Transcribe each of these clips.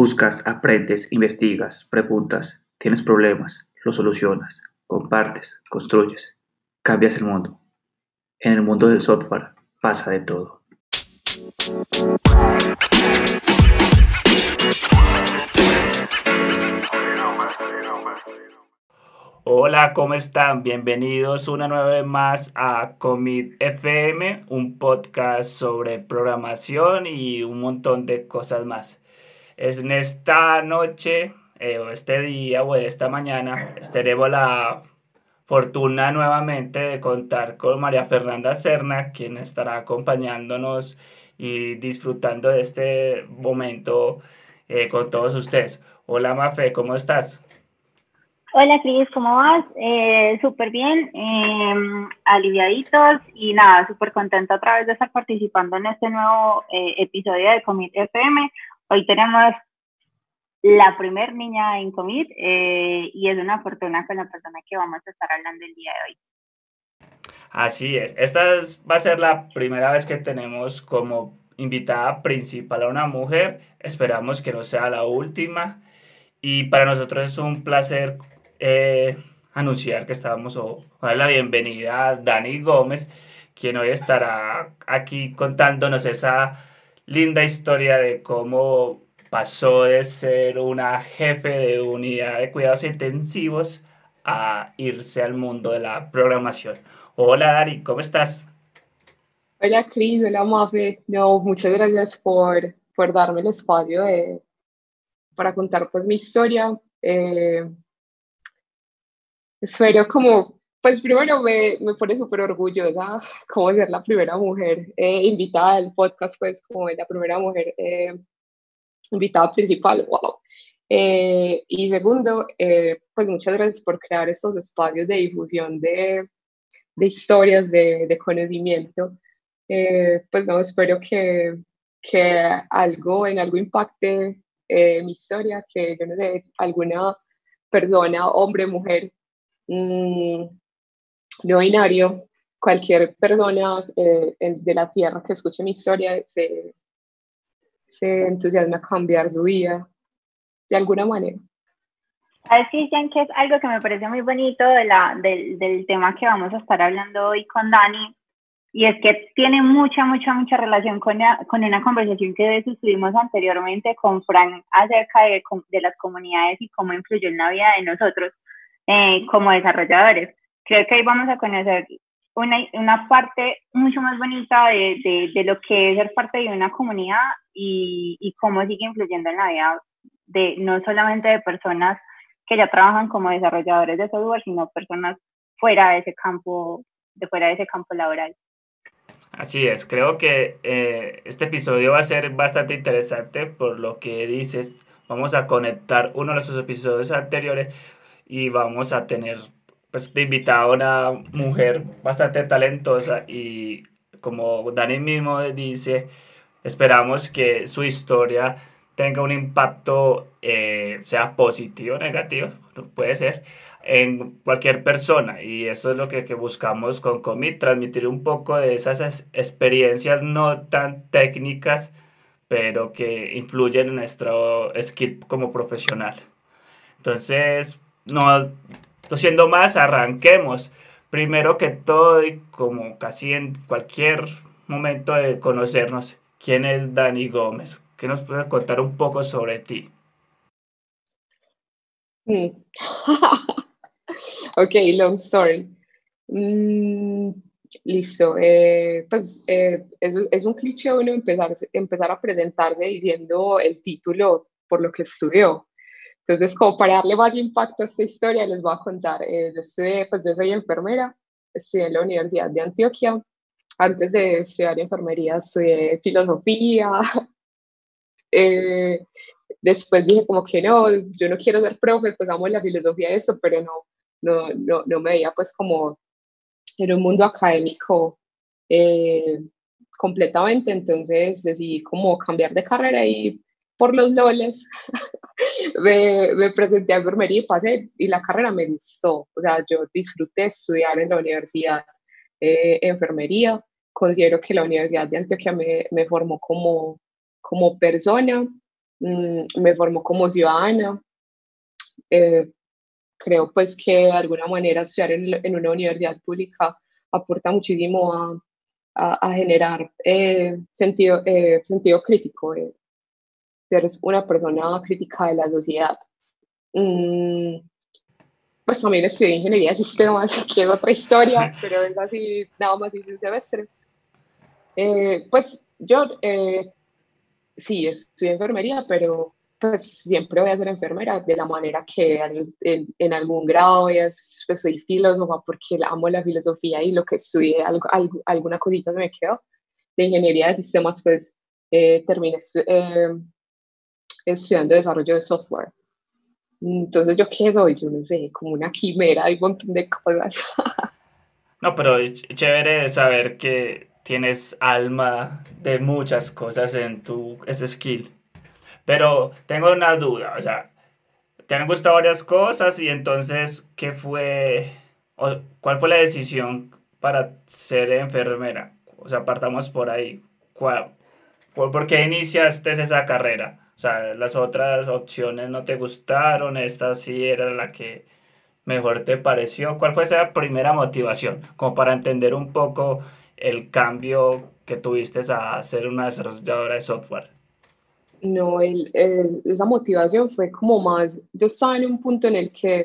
Buscas, aprendes, investigas, preguntas, tienes problemas, los solucionas, compartes, construyes, cambias el mundo. En el mundo del software pasa de todo. Hola, ¿cómo están? Bienvenidos una nueva vez más a Commit FM, un podcast sobre programación y un montón de cosas más. En esta noche, eh, o este día, o esta mañana, tenemos la fortuna nuevamente de contar con María Fernanda Serna, quien estará acompañándonos y disfrutando de este momento eh, con todos ustedes. Hola Mafe, ¿cómo estás? Hola Cris, ¿cómo vas? Eh, súper bien, em, aliviaditos y nada, súper contenta otra vez de estar participando en este nuevo episodio de Commit FM. Hoy tenemos la primer niña en COVID eh, y es una fortuna con la persona que vamos a estar hablando el día de hoy. Así es, esta va a ser la primera vez que tenemos como invitada principal a una mujer, esperamos que no sea la última. Y para nosotros es un placer eh, anunciar que estábamos o, dar la bienvenida a Dani Gómez, quien hoy estará aquí contándonos esa linda historia de cómo pasó de ser una jefe de unidad de cuidados intensivos a irse al mundo de la programación. Hola Dari, ¿cómo estás? Hola Cris, hola Mafe. No, muchas gracias por, por darme el espacio para contar pues mi historia. Eh, espero como pues primero me, me pone súper orgullosa como ser la primera mujer eh, invitada al podcast, pues como la primera mujer eh, invitada principal, wow. Eh, y segundo, pues muchas gracias por crear estos espacios de difusión de, de historias, de, de conocimiento. pues no, espero que, que algo, en algo impacte mi historia, que yo no sé, alguna persona, hombre, mujer, mmm, no binario, cualquier persona eh, de la Tierra que escuche mi historia se, se entusiasma a cambiar su vida de alguna manera. Así, Jan, que es algo que me parece muy bonito de la, del, del tema que vamos a estar hablando hoy con Dani, y es que tiene mucha, mucha, mucha relación con, con una conversación que tuvimos anteriormente con Frank acerca de, de, las comunidades y cómo influyó en la vida de nosotros eh, como desarrolladores creo que ahí vamos a conocer una, una parte mucho más bonita de, de, de, lo que es ser parte de una comunidad y, y cómo sigue influyendo en la vida de no solamente de personas que ya trabajan como desarrolladores de software, sino personas fuera de ese campo, de fuera de ese campo laboral. Así es, creo que eh, este episodio va a ser bastante interesante por lo que dices. Vamos a conectar uno de nuestros episodios anteriores y vamos a tener pues te invitaba a una mujer bastante talentosa y como Dani mismo dice, esperamos que su historia tenga un impacto, eh, sea positivo o negativo, puede ser, en cualquier persona. Y eso es lo que, que buscamos con Commit, transmitir un poco de esas experiencias no tan técnicas, pero que influyen en nuestro skill como profesional. Entonces, no siendo más, arranquemos. Primero que todo, y como casi en cualquier momento de conocernos, ¿quién es Dani Gómez? ¿Qué nos puedes contar un poco sobre ti? Mm. ok, long story. Mm, listo. Eh, pues eh, es, un cliché uno empezar, empezar a presentarse diciendo el título por lo que estudió. Entonces, como para darle más impacto a esta historia, les voy a contar. Eh, yo, pues yo soy enfermera, estudié en la Universidad de Antioquia. Antes de estudiar enfermería, estudié filosofía. Eh, después dije como que no, yo no quiero ser profe, pues amo la filosofía de eso, pero no, no, no, no me veía pues como en un mundo académico eh, completamente, entonces decidí como cambiar de carrera y por los loles me, me, presenté a enfermería y pasé y la carrera me gustó. O sea, yo disfruté estudiar en la universidad eh, enfermería. Considero que la Universidad de Antioquia me, me formó como, como persona mm, me formó como ciudadana. Eh, creo pues que de alguna manera estudiar en, una universidad pública aporta muchísimo a, a, generar eh, sentido, eh, sentido crítico, ser una persona crítica de la sociedad. Mm, pues también estudié ingeniería de sistemas, que es otra historia, pero es así, nada más hice un semestre. Eh, pues yo eh, sí estudié enfermería, pero pues siempre voy a ser enfermera de la manera que en, en, algún grado es, pues soy filósofa porque amo la filosofía y lo que estudié, algo, alguna cosita se me quedó. De ingeniería de sistemas, pues eh, terminé eh, estudiando desarrollo de software. Entonces, ¿yo qué soy? Yo no sé, como una quimera, hay un montón de cosas. no, pero chévere saber que tienes alma de muchas cosas en tu ese skill. Pero tengo una duda, o sea, te han gustado varias cosas y entonces, ¿qué fue, o cuál fue la decisión para ser enfermera? O sea, partamos por ahí. ¿Cuál, por, ¿Por qué iniciaste esa carrera? O sea, las otras opciones no te gustaron, esta sí era la que mejor te pareció. ¿Cuál fue esa primera motivación? Como para entender un poco el cambio que tuviste a ser una desarrolladora de software. No, el, esa motivación fue como más, yo estaba en un punto en el que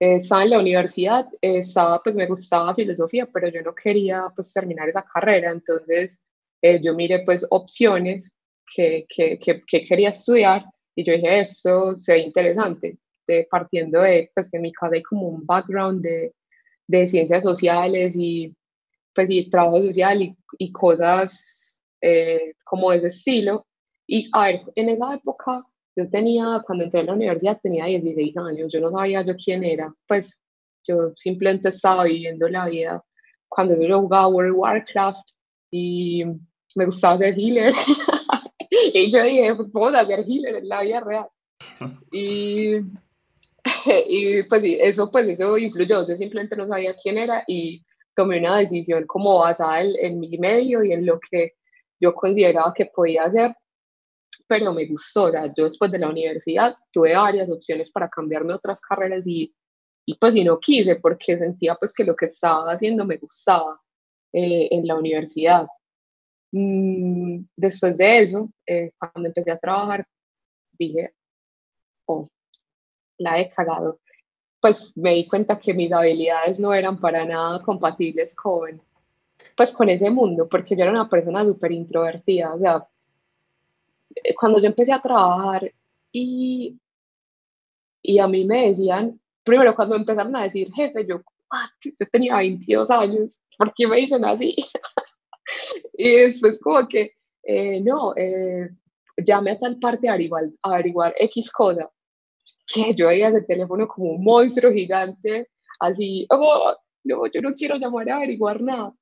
eh, estaba en la universidad, estaba, pues me gustaba filosofía, pero yo no quería pues terminar esa carrera, entonces eh, yo miré pues opciones que, que, que, quería estudiar y yo dije, esto se interesante, de, partiendo de, pues que en mi casa hay como un background de, de ciencias sociales y, pues, y trabajo social y, y cosas eh, como de ese estilo. Y a ver, en esa época yo tenía, cuando entré a la universidad tenía 16 años, yo no sabía yo quién era, pues yo simplemente estaba viviendo la vida. Cuando yo jugaba World of Warcraft y me gustaba ser healer. y yo dije, pues hacer healer en la vida real. Y, y pues eso, pues eso influyó, yo simplemente no sabía quién era y tomé una decisión como basada en, mi medio y en lo que yo consideraba que podía hacer, pero me gustó, yo después de la universidad tuve varias opciones para cambiarme a otras carreras y, y pues y no quise porque sentía pues que lo que estaba haciendo me gustaba eh, en la universidad. Mm, después de eso, eh, cuando empecé a trabajar, dije, oh, la he cagado. Pues me di cuenta que mis habilidades no eran para nada compatibles con, pues, con ese mundo, porque yo era una persona súper introvertida. O sea, eh, cuando yo empecé a trabajar y, y a mí me decían, primero cuando empezaron a decir jefe, yo, yo tenía 22 años, ¿por qué me dicen así? y después como que, eh, no, eh, llame a tal parte a averiguar, averiguar X cosa. Que yo veía ese teléfono como un monstruo gigante, así, oh, no, yo no quiero llamar a averiguar nada.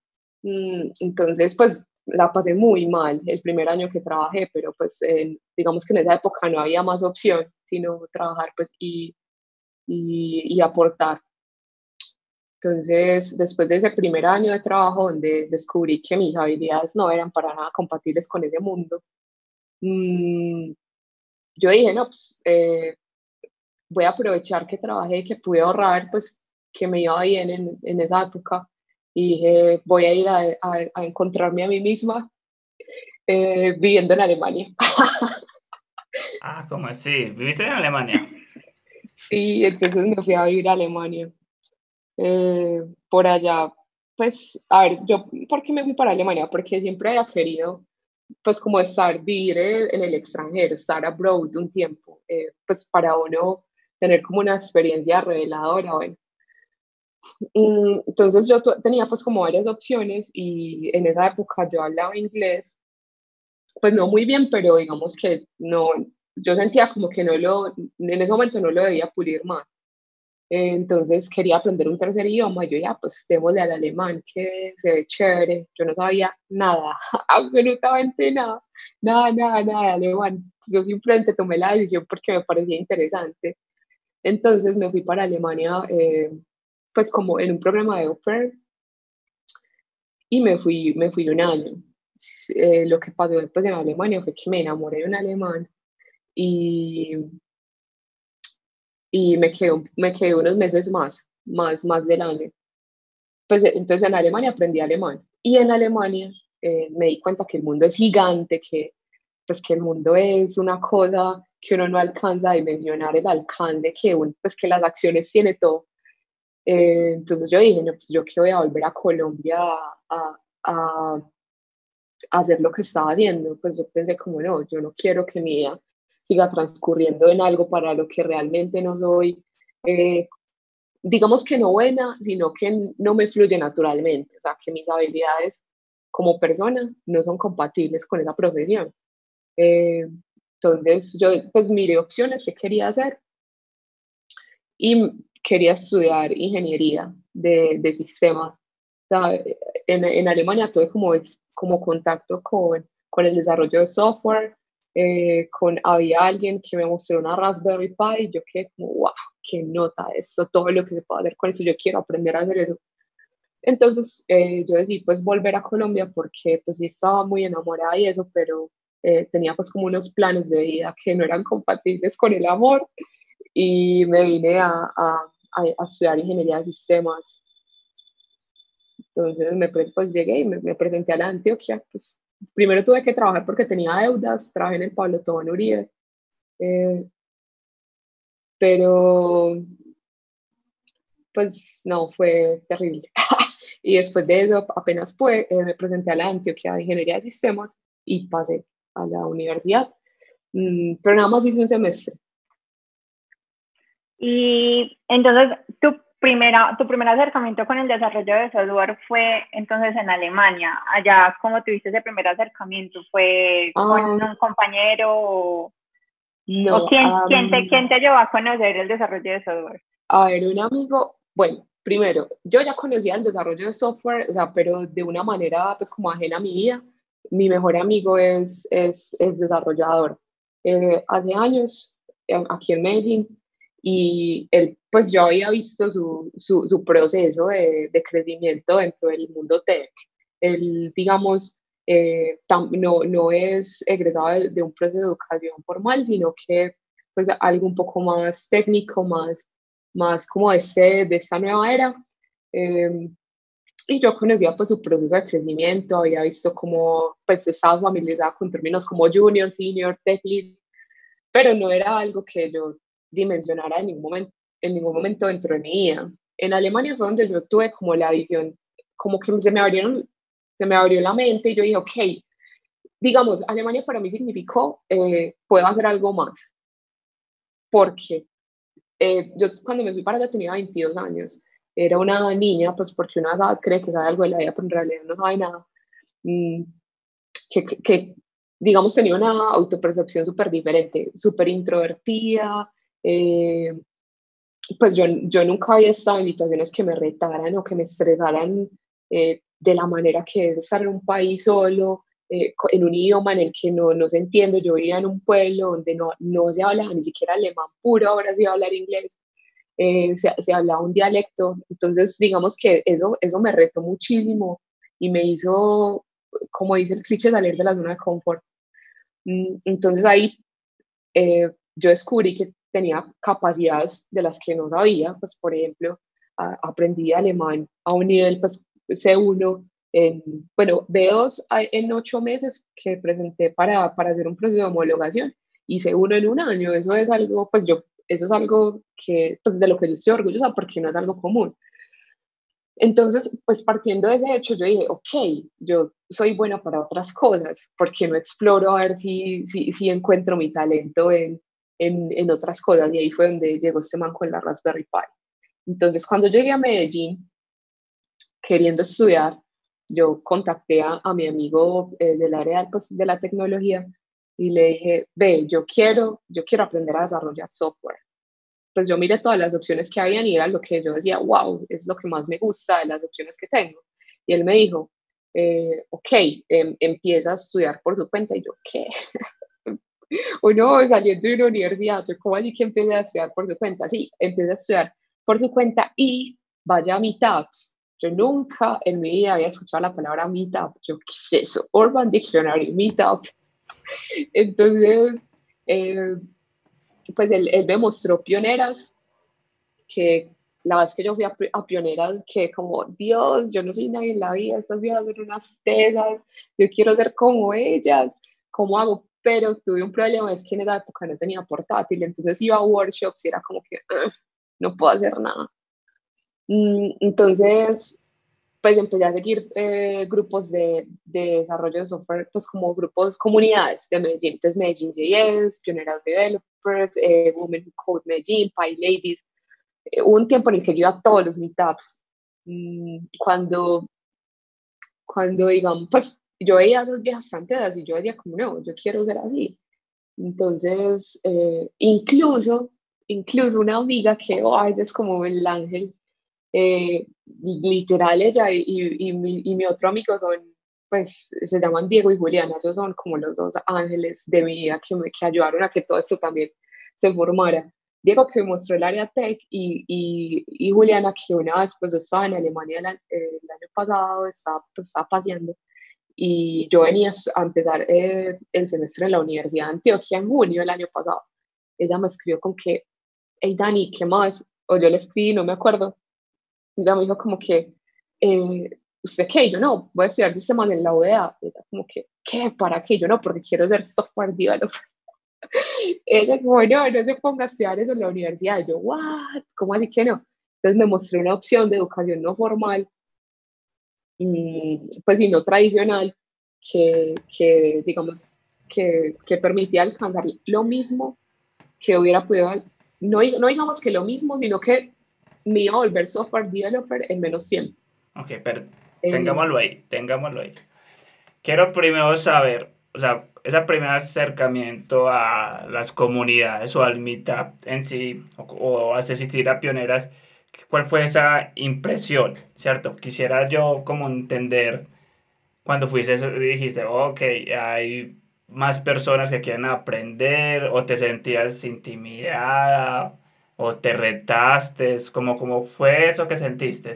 Mm, entonces, pues la pasé muy mal el primer año que trabajé, pero pues digamos que en esa época no había más opción sino trabajar pues, y, y, y aportar. Entonces, después de ese primer año de trabajo donde descubrí que mis habilidades no eran para nada compatibles con ese mundo, mmm, yo dije, no, pues eh, voy a aprovechar que trabajé que pude ahorrar, pues que me iba bien en, en esa época. Y dije, voy a ir a, a, encontrarme a mí misma eh, viviendo en Alemania. ah, ¿cómo así? ¿Viviste en Alemania? Sí, entonces me fui a vivir a Alemania. Eh, por allá, pues, a ver, yo, ¿por qué me fui para Alemania? Porque siempre había querido, pues, como estar, vivir en el extranjero, estar abroad un tiempo, eh, pues, para uno tener como una experiencia reveladora, bueno. Mm, entonces yo tenía pues como varias opciones y en esa época yo hablaba inglés, pues no muy bien, pero digamos que no, yo sentía como que no lo, en ese momento no lo debía pulir más. Entonces quería aprender un tercer idioma. Yo ya, pues démosle al alemán, que se ve chévere. Yo no sabía nada, absolutamente nada, nada, nada, nada de alemán. Yo simplemente tomé la decisión porque me parecía interesante. Entonces me fui para Alemania, eh, pues como en un programa de offer y me fui, me fui un año. Eh, lo que pasó después en Alemania fue que me enamoré de un alemán y, y me, quedé, me quedé unos meses más, más, más del año. Pues entonces en Alemania aprendí alemán y en Alemania eh, me di cuenta que el mundo es gigante, que pues que el mundo es una cosa que uno no alcanza a dimensionar el alcance que pues que las acciones tiene todo. Eh, entonces yo dije, no, pues yo que voy a volver a Colombia a, a, hacer lo que estaba haciendo, pues yo pensé como no, yo no quiero que mi vida siga transcurriendo en algo para lo que realmente no soy, eh, digamos que no buena, sino que no me fluye naturalmente, o sea, que mis habilidades como persona no son compatibles con esa profesión. Eh, entonces yo pues miré opciones que quería hacer y quería estudiar ingeniería de, de sistemas. O sea, en, en, Alemania tuve como, como contacto con, con el desarrollo de software, eh, con, había alguien que me mostró una Raspberry Pi y yo quedé como, wow, qué nota eso, todo lo que se puede hacer con eso, yo quiero aprender a hacer eso. Entonces eh, yo decidí pues volver a Colombia porque pues sí estaba muy enamorada y eso, pero eh, tenía pues como unos planes de vida que no eran compatibles con el amor y me vine a, a, a estudiar ingeniería de sistemas. Entonces me, pues llegué y me, presenté a la Antioquia. Pues, primero tuve que trabajar porque tenía deudas, trabajé en el Pablo Tobón Uribe. Eh, pero pues no, fue terrible. y después de eso apenas fue, eh, me presenté a la Antioquia de Ingeniería de Sistemas y pasé a la universidad. Mm, pero nada más hice un semestre. Y entonces, tu, primera, tu primer acercamiento con el desarrollo de software fue entonces en Alemania. Allá, ¿cómo tuviste ese primer acercamiento? ¿Fue con ah. un compañero? No, ¿O quién, quién, te, quién te llevó a conocer el desarrollo de software? A ver, un amigo, bueno, primero, yo ya conocía el desarrollo de software, o sea, pero de una manera pues como ajena a mi vida mi mejor amigo es, es, es desarrollador. Eh, hace años, aquí en Medellín, y él, pues yo había visto su, su, su proceso de, de, crecimiento dentro del mundo tech. Él, digamos, eh, no, no es egresado de, un proceso de educación formal, sino que pues algo un poco más técnico, más, más como de, este, de esta nueva era. Eh, y yo conocía pues su proceso de crecimiento, había visto cómo pues estaba familiarizada con términos como junior, senior, tech lead, pero no era algo que yo dimensionara en ningún momento, en ningún momento dentro de mi vida. En Alemania fue donde yo tuve como la visión, como que se me abrieron, se me abrió la mente y yo dije, ok, digamos, Alemania para mí significó, eh, puedo hacer algo más. Porque eh, yo cuando me fui para allá tenía 22 años era una niña, pues porque una cree que sabe algo de la vida, pero en realidad no sabe nada, mm, que, que digamos tenía una autopercepción súper diferente, súper introvertida, eh, pues yo, yo nunca había estado en situaciones que me retaran o que me estresaran eh, de la manera que es estar en un país solo, eh, en un idioma en el que no, no se entiende. Yo vivía en un pueblo donde no, no se habla ni siquiera alemán puro, ahora sí hablar inglés. Eh, se, se, hablaba un dialecto, entonces digamos que eso, eso me retó muchísimo y me hizo, como dice el cliché, salir de la zona de confort. Mm, entonces ahí eh, yo descubrí que tenía capacidades de las que no sabía, pues por ejemplo, aprendí alemán a un nivel pues, C1, en, bueno, B2 en ocho meses que presenté para, para hacer un proceso de homologación y C1 en un año, eso es algo, pues yo eso es algo que, pues de lo que yo estoy orgullosa porque no es algo común. Entonces, pues partiendo de ese hecho, yo dije, ok, yo soy buena para otras cosas, ¿por qué no exploro a ver si, si, si encuentro mi talento en, en, en, otras cosas? Y ahí fue donde llegó este man con la Raspberry Pi. Entonces, cuando llegué a Medellín, queriendo estudiar, yo contacté a, a mi amigo eh, del área pues, de la tecnología y le dije, ve, yo quiero, yo quiero aprender a desarrollar software. Pues yo miré todas las opciones que habían y era lo que yo decía, wow, es lo que más me gusta de las opciones que tengo. Y él me dijo, eh, ok, em, empieza a estudiar por su cuenta. Y yo, ¿qué? Uno saliendo de una universidad, ¿cómo así que empieza a estudiar por su cuenta? Sí, empieza a estudiar por su cuenta y vaya a meetups. Yo nunca en mi vida había escuchado la palabra meetup. Yo, ¿qué es eso? Urban Dictionary, meetup. Entonces, eh, pues él, él, me mostró pioneras que la vez que yo fui a, pioneras, que como, Dios, yo no soy nadie en la vida, estas vidas son unas tesas, yo quiero ser como ellas, ¿cómo hago? Pero tuve un problema, es que en esa época no tenía portátil, entonces iba a workshops y era como que no puedo hacer nada. Mm, entonces, pues empecé a seguir eh, grupos de, de, desarrollo de software, pues como grupos, comunidades de Medellín, entonces Medellín JS, Pioneers Developers, eh, Women Code Medellín, Pi Ladies, eh, hubo un tiempo en el que yo iba a todos los meetups. Mm, cuando, cuando digamos, pues yo veía a las viejas santeras y yo decía como, no, yo quiero ser así. Entonces, eh, incluso, incluso una amiga que, oh, es como el ángel, eh, literal ella y, y, mi, y, mi, otro amigo son, pues, se llaman Diego y Juliana, ellos son como los dos ángeles de mi vida que me que ayudaron a que todo esto también se formara. Diego que me mostró el área tech y, y, y, Juliana que una vez pues estaba en Alemania el, año pasado, estaba, pues, estaba paseando y yo venía a empezar eh, el semestre en la Universidad de Antioquia en junio del año pasado. Ella me escribió con que, hey Dani, ¿qué más? O yo le escribí, no me acuerdo. Ella me dijo como que, eh, ¿usted qué? Yo no, voy a estudiar sistemas en la UDA. Ella como que, ¿qué? ¿Para qué? Yo no, porque quiero ser software developer. Ella como, no, no se ponga a estudiar eso en la universidad. Yo, ¿what? ¿Cómo así que no? Entonces me mostró una opción de educación no formal, pues y no tradicional, que, que digamos, que, que, permitía alcanzar lo mismo que hubiera podido, no, no digamos que lo mismo, sino que me iba a volver software developer en menos tiempo. Ok, pero eh, tengámoslo ahí, tengámoslo ahí. Quiero primero saber, o sea, ese primer acercamiento a las comunidades o al meetup en sí, o, a asistir a pioneras, ¿cuál fue esa impresión? ¿Cierto? Quisiera yo como entender cuando fuiste eso, dijiste, ok, hay más personas que quieren aprender, o te sentías intimidada, o te retaste, como cómo fue eso que sentiste?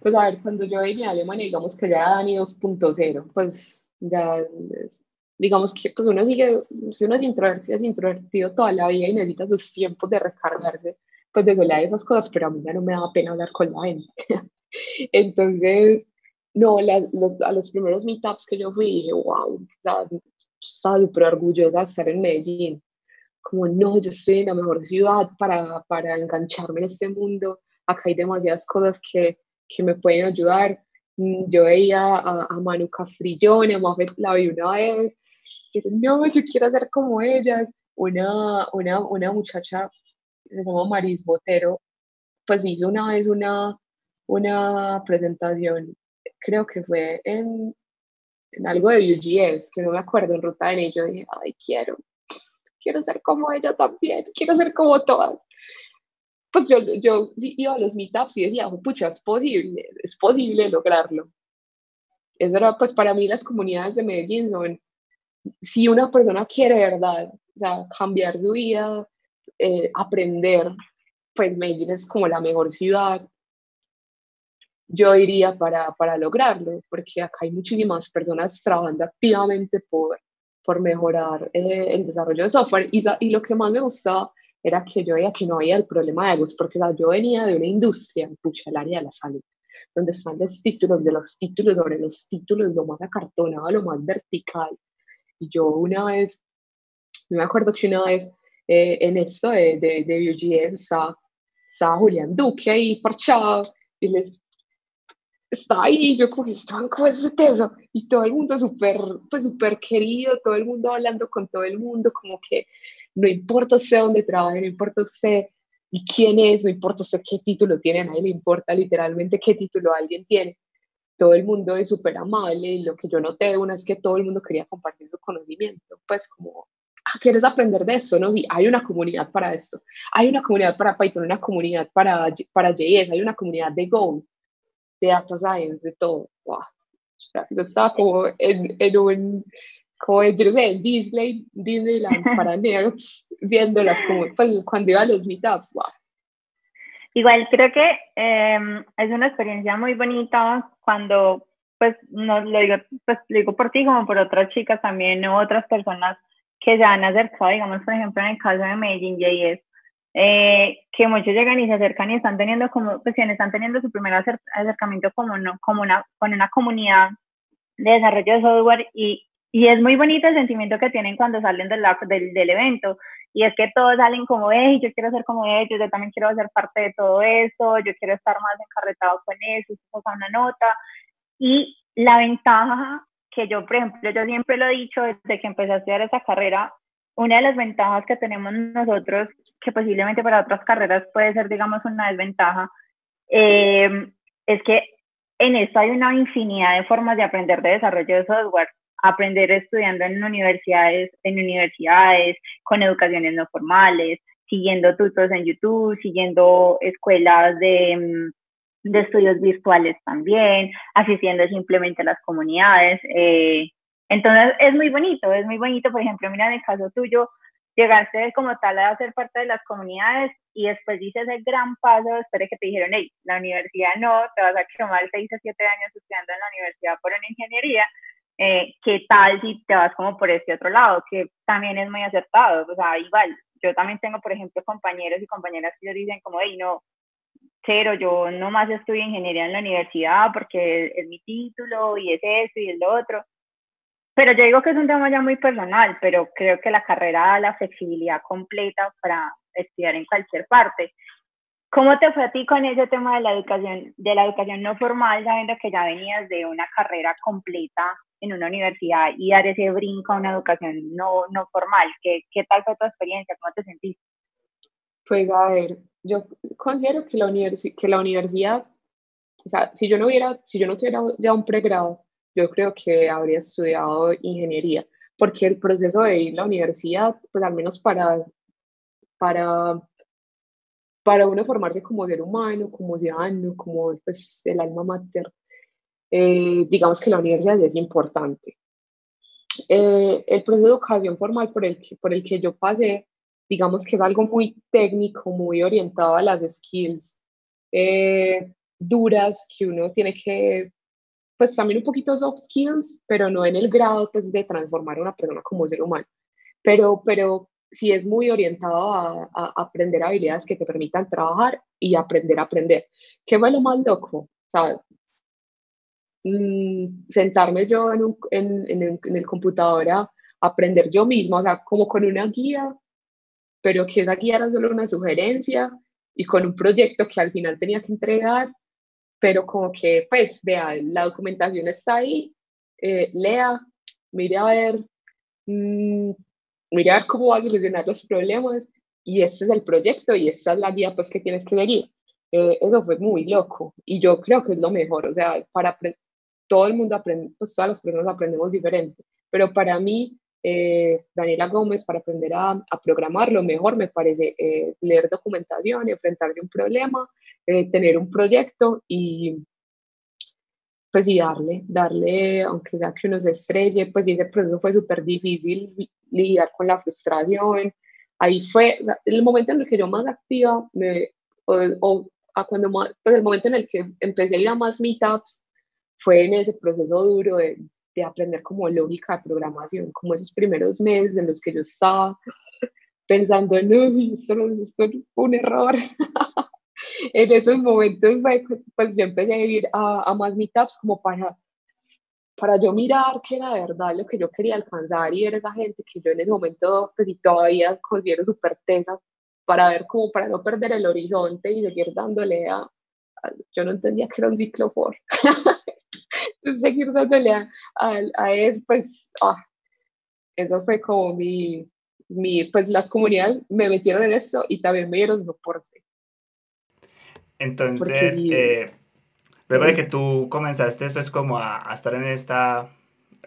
Pues a ver, cuando yo vine a Alemania, digamos que ya era Dani 2.0, pues ya digamos que pues uno sigue, si uno es introvertido, es introvertido toda la vida y necesita sus tiempos de recargarse, pues de de esas cosas, pero a mí ya no me da pena hablar con la gente. Entonces, no, los, a los primeros meetups que yo fui, dije, wow, estaba súper orgullosa de estar en Medellín. Como, no, yo estoy en la mejor ciudad para, para engancharme en este mundo. Acá hay demasiadas cosas que, que me pueden ayudar. Mm, yo veía a, a Manu Castrillón, a Mafet la vi una vez, no, yo quiero ser como ellas. Una, una, una muchacha, se llama Maris Botero, pues hizo una vez una, una presentación, creo que fue en, en algo de UGS, que no me acuerdo, en Ruta de yo dije, ay, quiero, quiero ser como ella también, quiero ser como todas. Pues yo, yo iba a los meetups y decía, pucha, es posible, es posible lograrlo. Eso era, pues para mí las comunidades de Medellín son si una persona quiere, ¿verdad? O sea, cambiar su vida, eh, aprender, pues Medellín es como la mejor ciudad, yo diría, para, para lograrlo, porque acá hay muchísimas personas trabajando activamente por, por mejorar eh, el desarrollo de software. Y, y, lo que más me gustaba era que yo veía que no había el problema de egos, porque yo venía de una industria, pucha, el área de la salud, donde están los títulos de los títulos sobre los títulos, lo más acartonado, lo más vertical, y yo una vez, me acuerdo que una vez eh, en esto de, de, de VGS estaba, estaba, Julián Duque ahí yo como estaban con ese teso y todo el mundo súper, pues súper querido, todo el mundo hablando con todo el mundo, como que no importa usted dónde trabaja, no importa usted quién es, no importa usted qué título tiene, a nadie le importa literalmente qué título alguien tiene. Todo el mundo es súper amable y lo que yo noté una es que todo el mundo quería compartir su conocimiento, pues como, ¿quieres aprender de esto? No, sí, hay una comunidad para esto, hay una comunidad para Python, una comunidad para, para JS, hay una comunidad de Go, de Data Science, de todo. Wow. Yo estaba como en, en un, como en, yo sé, en Disney, Disneyland para nerds, viéndolas como, pues cuando iba a los meetups, wow Igual creo que em, es una experiencia muy bonita cuando, pues, no lo digo, pues, lo digo por ti como por otras chicas también o otras personas que se han acercado, digamos, por ejemplo, en el caso de Medellín JS, eh, que muchos llegan y se acercan y están teniendo como, pues están teniendo su primer acercamiento como, no, como una, con una comunidad de desarrollo de software y, y es muy bonito el sentimiento que tienen cuando salen del, del, del evento. Y es que todos salen como, hey, yo quiero ser como ellos, yo también quiero ser parte de todo eso, yo quiero estar más encarretado con eso, eso una nota. Y la ventaja que yo, por ejemplo, yo siempre lo he dicho desde que empecé a estudiar esa carrera, una de las ventajas que tenemos nosotros, que posiblemente para otras carreras puede ser, digamos, una desventaja, eh, es que en esto hay una infinidad de formas de aprender de desarrollo de software. Aprender estudiando en universidades, en universidades, con educaciones no formales, siguiendo tutos en YouTube, siguiendo escuelas de, mm, de estudios virtuales también, asistiendo simplemente a las comunidades. Eh, entonces es muy bonito, es muy bonito, por ejemplo, mira en el caso tuyo, llegaste como tal a ser parte de las comunidades y después dices el gran paso después de que te dijeron, hey, la universidad no, te vas a quemar 6 o 7 años estudiando en la universidad por una ingeniería, eh, ¿qué tal si te vas como por este otro lado? Que también es muy acertado, o sea, igual, yo también tengo, por ejemplo, compañeros y compañeras que dicen como, hey, no, cero, yo no más estudio ingeniería en la universidad porque es mi título y es eso y es lo otro, pero yo digo que es un tema ya muy personal, pero creo que la carrera da la flexibilidad completa para estudiar en cualquier parte. ¿Cómo te fue a ti con ese tema de la educación, de la educación no formal, sabiendo que ya venías de una carrera completa en una universidad y dar ese brinco a una educación no, no formal? ¿Qué, ¿Qué tal fue tu experiencia? ¿Cómo te sentiste? Pues a ver, yo considero que la, que la universidad, o sea, si yo no hubiera, si yo no tuviera ya un pregrado, yo creo que habría estudiado ingeniería, porque el proceso de ir a la universidad, pues al menos para, para, para uno formarse como ser humano, como ciudadano, como pues, el alma mater, eh, digamos que la universidad es importante. Eh, el proceso de educación formal por el, que, por el que yo pasé, digamos que es algo muy técnico, muy orientado a las skills eh, duras que uno tiene que pues también un poquito soft skills, pero no en el grado pues, de transformar a una persona como ser humano. Pero, pero sí es muy orientado a, aprender habilidades que te permitan trabajar y aprender a aprender. ¿Qué fue lo más loco? Mm, sentarme yo en, un, en, en, el, en el computador a aprender yo misma, o sea, como con una guía, pero que esa guía era solo una sugerencia y con un proyecto que al final tenía que entregar pero como que, pues, vea, la documentación está ahí, eh, lea, mire a ver, mmm, mire a ver cómo va a solucionar los problemas y este es el proyecto y esta es la guía, pues, que tienes que seguir. Eh, eso fue muy loco y yo creo que es lo mejor, o sea, para todo el mundo aprende, pues todas las personas aprendemos diferente, pero para mí eh, Daniela Gómez para aprender a, a, programar, lo mejor me parece eh, leer documentación, enfrentarse a un problema, eh, tener un proyecto y pues y darle, darle, aunque sea que uno se estrelle, pues y ese proceso fue súper difícil lidiar con la frustración. Ahí fue, o sea, el momento en el que yo más activa, me, o, o a cuando más, pues el momento en el que empecé a ir a más meetups, fue en ese proceso duro de, de aprender como lógica de programación, como esos primeros meses en los que yo estaba pensando, no, esto, esto es un error. en esos momentos, pues yo empecé a ir a, a más meetups como para, para yo mirar qué era verdad lo que yo quería alcanzar y era esa gente que yo en ese momento, pues y todavía considero súper tesa, para ver como para no perder el horizonte y seguir dándole a, yo no entendía que era un ciclo for. seguir dándole a, a, eso, pues, ah, eso fue como mi, mi, pues las comunidades me metieron en eso y también me dieron soporte. Entonces, eh, luego de que tú comenzaste pues como a, a, estar en esta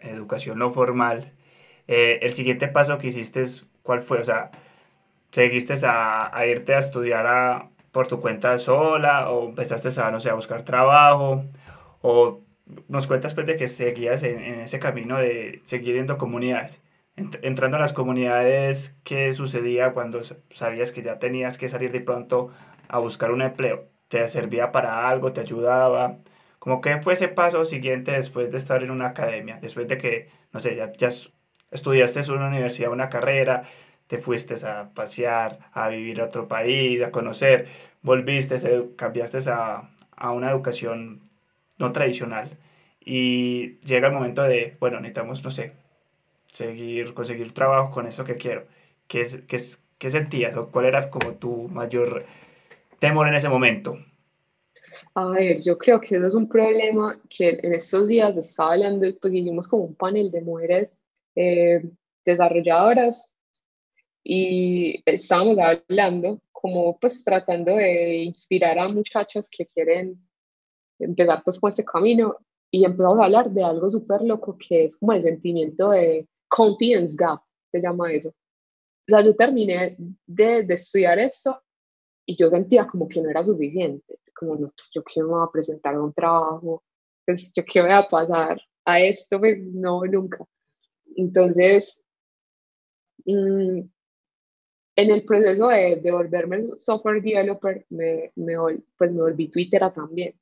educación no formal, eh, el siguiente paso que hiciste, ¿cuál fue? O sea, ¿seguiste a, a irte a estudiar a, por tu cuenta sola o empezaste a, no sé, a buscar trabajo o nos cuentas pues de que seguías en, en ese camino de seguir yendo comunidades. Entrando a las comunidades, ¿qué sucedía cuando sabías que ya tenías que salir de pronto a buscar un empleo? ¿Te servía para algo? ¿Te ayudaba? ¿Cómo que fue ese paso siguiente después de estar en una academia? Después de que, no sé, ya, ya estudiaste en una universidad, una carrera, te fuiste a pasear, a vivir a otro país, a conocer, volviste, cambiaste a, a una educación no tradicional y llega el momento de, bueno, necesitamos, no sé, seguir, conseguir trabajo con eso que quiero. ¿Qué, es, qué, es, qué sentías o cuál era como tu mayor temor en ese momento? A ver, yo creo que eso es un problema que en estos días estaba hablando, pues hicimos como un panel de mujeres eh, desarrolladoras y estábamos hablando como pues tratando de inspirar a muchachas que quieren empezar pues con ese camino y empezamos a hablar de algo súper loco que es como el sentimiento de confidence gap, se llama eso. O sea, yo terminé de, de estudiar eso y yo sentía como que no era suficiente, como no, pues yo que me voy a presentar a un trabajo, pues yo qué voy a pasar a esto, pues no, nunca. Entonces, mmm, en el proceso de, de volverme software developer, me, me, pues me volví Twitter también.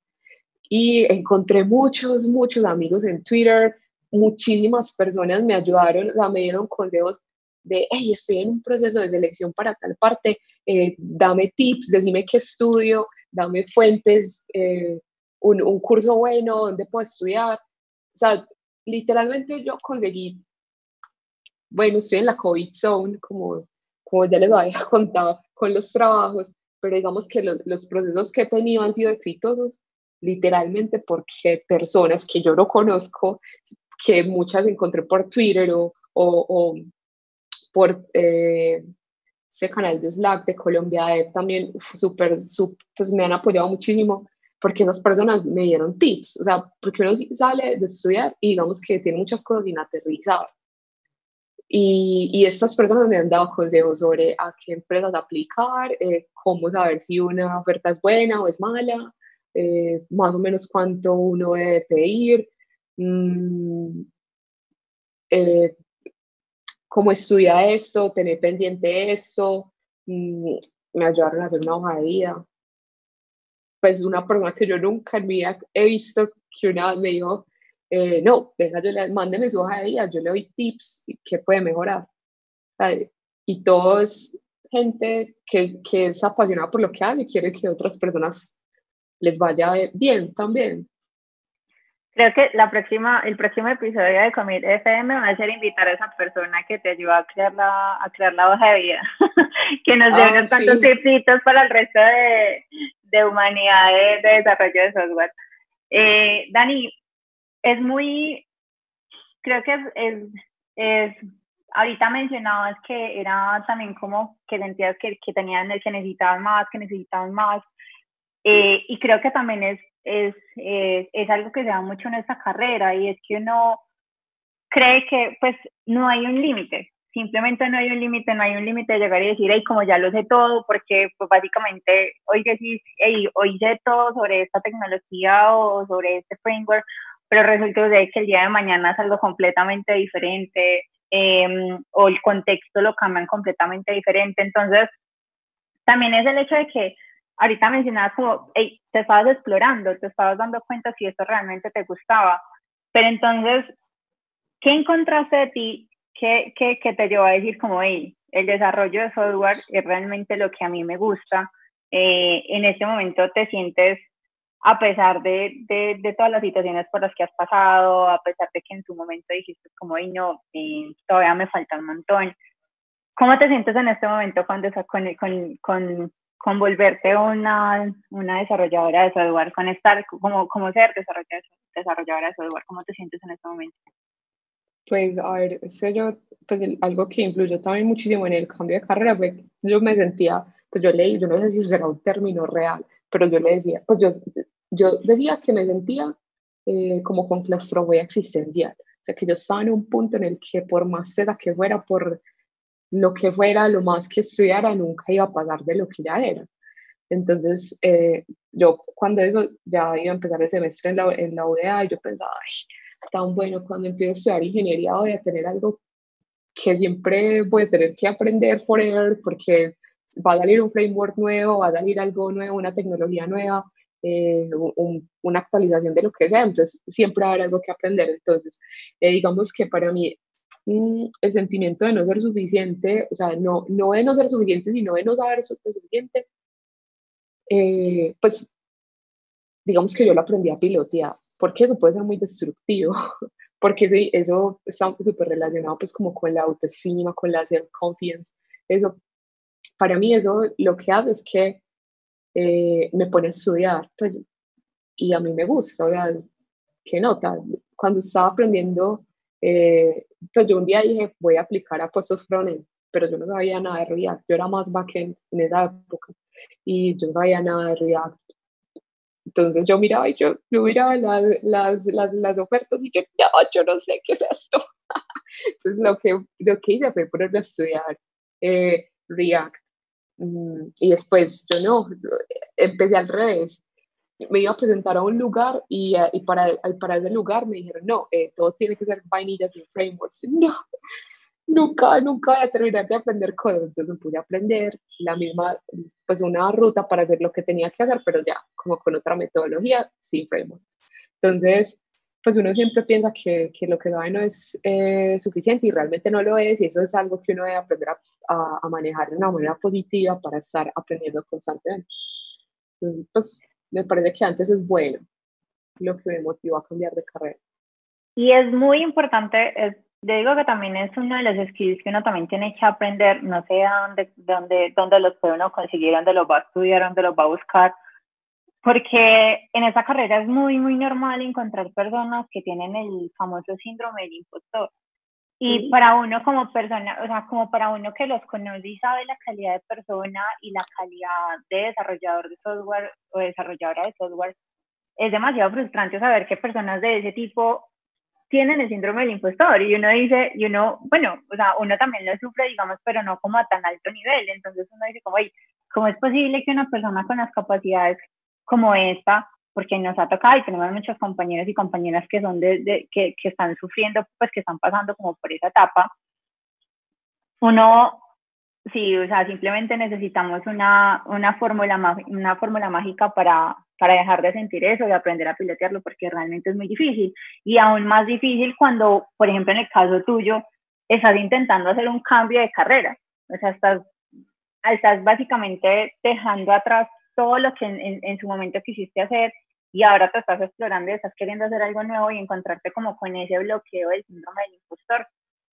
Y encontré muchos, muchos amigos en Twitter, muchísimas personas me ayudaron, o sea, me dieron consejos de, hey, estoy en un proceso de selección para tal parte, eh, dame tips, decime qué estudio, dame fuentes, eh, un, un, curso bueno, dónde puedo estudiar. O sea, literalmente yo conseguí, bueno, estoy en la COVID zone, como como ya les había contado con los trabajos, pero digamos que los, los procesos que he tenido han sido exitosos literalmente porque personas que yo no conozco, que muchas encontré por Twitter o, o, o por eh, ese canal de Slack de Colombia, eh, también súper, pues me han apoyado muchísimo porque esas personas me dieron tips, o sea, porque uno sale de estudiar y digamos que tiene muchas cosas sin. Y, y, estas personas me han dado consejos sobre a qué empresas aplicar, eh, cómo saber si una oferta es buena o es mala, eh, más o menos cuánto uno debe pedir, mmm, eh, cómo estudia esto, tener pendiente esto, mmm, me ayudaron a hacer una hoja de vida. Pues una persona que yo nunca en mi vida he visto que una me dijo, eh, no, venga, yo le, mándeme su hoja de vida, yo le doy tips que puede mejorar. Y todo es gente que, que es apasionada por lo que hace y quiere que otras personas les vaya bien también. Creo que la próxima, el próximo episodio de Commit FM va a ser invitar a esa persona que te ayuda a crear la, a crear la hoja de vida, que nos dé ah, unos cuantos tipsitos para el resto de, de humanidad de, desarrollo de software. Eh, Dani, es muy, creo que es, es, ahorita mencionabas que era también como que sentías que, que tenían, que necesitaban más, que necesitaban más, eh, y creo que también es, es, eh, es algo que se da mucho en esta carrera y es que uno cree que pues no hay un límite, simplemente no hay un límite, no hay un límite de llegar y decir, hey, como ya lo sé todo, porque pues básicamente hoy decís, hey, hoy sé todo sobre esta tecnología o sobre este framework, pero resulta que el día de mañana es algo completamente diferente em, o el contexto lo cambian completamente diferente. Entonces, también es el hecho de que ahorita mencionabas como, hey, te estabas explorando, te estabas dando cuenta si esto realmente te gustaba, pero entonces, ¿qué encontraste de ti que, que, que te llevó a decir como, hey, el desarrollo de software es realmente lo que a mí me gusta? Eh, en este momento te sientes a pesar de, de, de, todas las situaciones por las que has pasado, a pesar de que en su momento dijiste como, y no, eh, todavía me falta un montón. ¿Cómo te sientes en este momento cuando con, con, con, con volverte una, una desarrolladora de software, con estar como, como ser desarrolladora, de software? ¿Cómo te sientes en este momento? Pues, a ver, eso yo, pues algo que influyó también muchísimo en el cambio de carrera fue yo me sentía, pues yo leí, yo no sé si será un término real, pero yo le decía, pues yo, yo decía que me sentía eh, como con claustrofobia existencial. O sea, que yo estaba en un punto en el que por más seda que fuera, por lo que fuera, lo más que estudiara, nunca iba a pasar de lo que ya era. Entonces, eh, yo cuando eso ya iba a empezar el semestre en la, en la UDA, yo pensaba, ay, tan bueno, cuando empiezo a estudiar ingeniería voy a tener algo que siempre voy a tener que aprender forever porque va a salir un framework nuevo, va a salir algo nuevo, una tecnología nueva, eh, una actualización de lo que sea, entonces siempre habrá algo que aprender. Entonces, eh, digamos que para mí mm, el sentimiento de no ser suficiente, o sea, no, no de no ser suficiente, sino de no saber ser suficiente, eh, pues digamos que yo lo aprendí a pilotear, porque eso puede ser muy destructivo, porque eso, eso está súper relacionado pues como con la autoestima, con la self-confidence, eso, para mí eso lo que hace es que eh, me pone a estudiar, pues, y a mí me gusta, o sea, qué nota, cuando estaba aprendiendo, eh, pues yo un día dije, voy a aplicar a puestos frontend, pero yo no sabía nada de React, yo era más backend en esa época, y yo no sabía nada de React, entonces yo miraba y yo, yo miraba las, las, las, las ofertas y yo, no, yo no sé qué es esto. Entonces lo que, lo que hice fue ponerme a estudiar eh, React. Mm, y después yo no, empecé al revés. Me iba a presentar a un lugar y, eh, y para, para ese lugar me dijeron, no, eh, todo tiene que ser vainillas y frameworks. No, nunca, nunca voy a terminar de aprender cosas. Entonces me pude a aprender la misma, pues una ruta para hacer lo que tenía que hacer, pero ya como con otra metodología, sin framework. Entonces, pues uno siempre piensa que, que lo que sabe no es eh, suficiente y realmente no lo es y eso es algo que uno debe aprender a, a, manejar de una manera positiva para estar aprendiendo constantemente. Entonces, pues me parece que antes es bueno lo que me motivó a cambiar de carrera. Y es muy importante, es yo digo que también es uno de los skills que uno también tiene que aprender, no sé dónde, dónde, dónde los puede uno conseguir, dónde los va a estudiar, dónde los va a buscar, porque en esa carrera es muy, muy normal encontrar personas que tienen el famoso síndrome del impostor. Y para uno como persona, o sea, como para uno que los conoce y sabe la calidad de persona y la calidad de desarrollador de software o desarrolladora de software, es demasiado frustrante saber que personas de ese tipo tienen el síndrome del impostor y uno dice, y uno, bueno, o sea, uno también lo sufre, digamos, pero no como a tan alto nivel. Entonces uno dice, como, ¿cómo es posible que una persona con las capacidades como esta, porque nos ha tocado y tenemos muchos compañeros y compañeras que son de, que, que están sufriendo, pues que están pasando como por esa etapa, uno sí, o sea, simplemente necesitamos una, una, fórmula, una fórmula mágica para, para dejar de sentir eso y aprender a pilotearlo porque realmente es muy difícil. Y aún más difícil cuando, por ejemplo, en el caso tuyo, estás intentando hacer un cambio de carrera. O sea, estás, estás básicamente dejando atrás todo lo que en, en, su momento quisiste hacer y ahora te estás explorando y estás queriendo hacer algo nuevo y encontrarte como con ese bloqueo del síndrome del impostor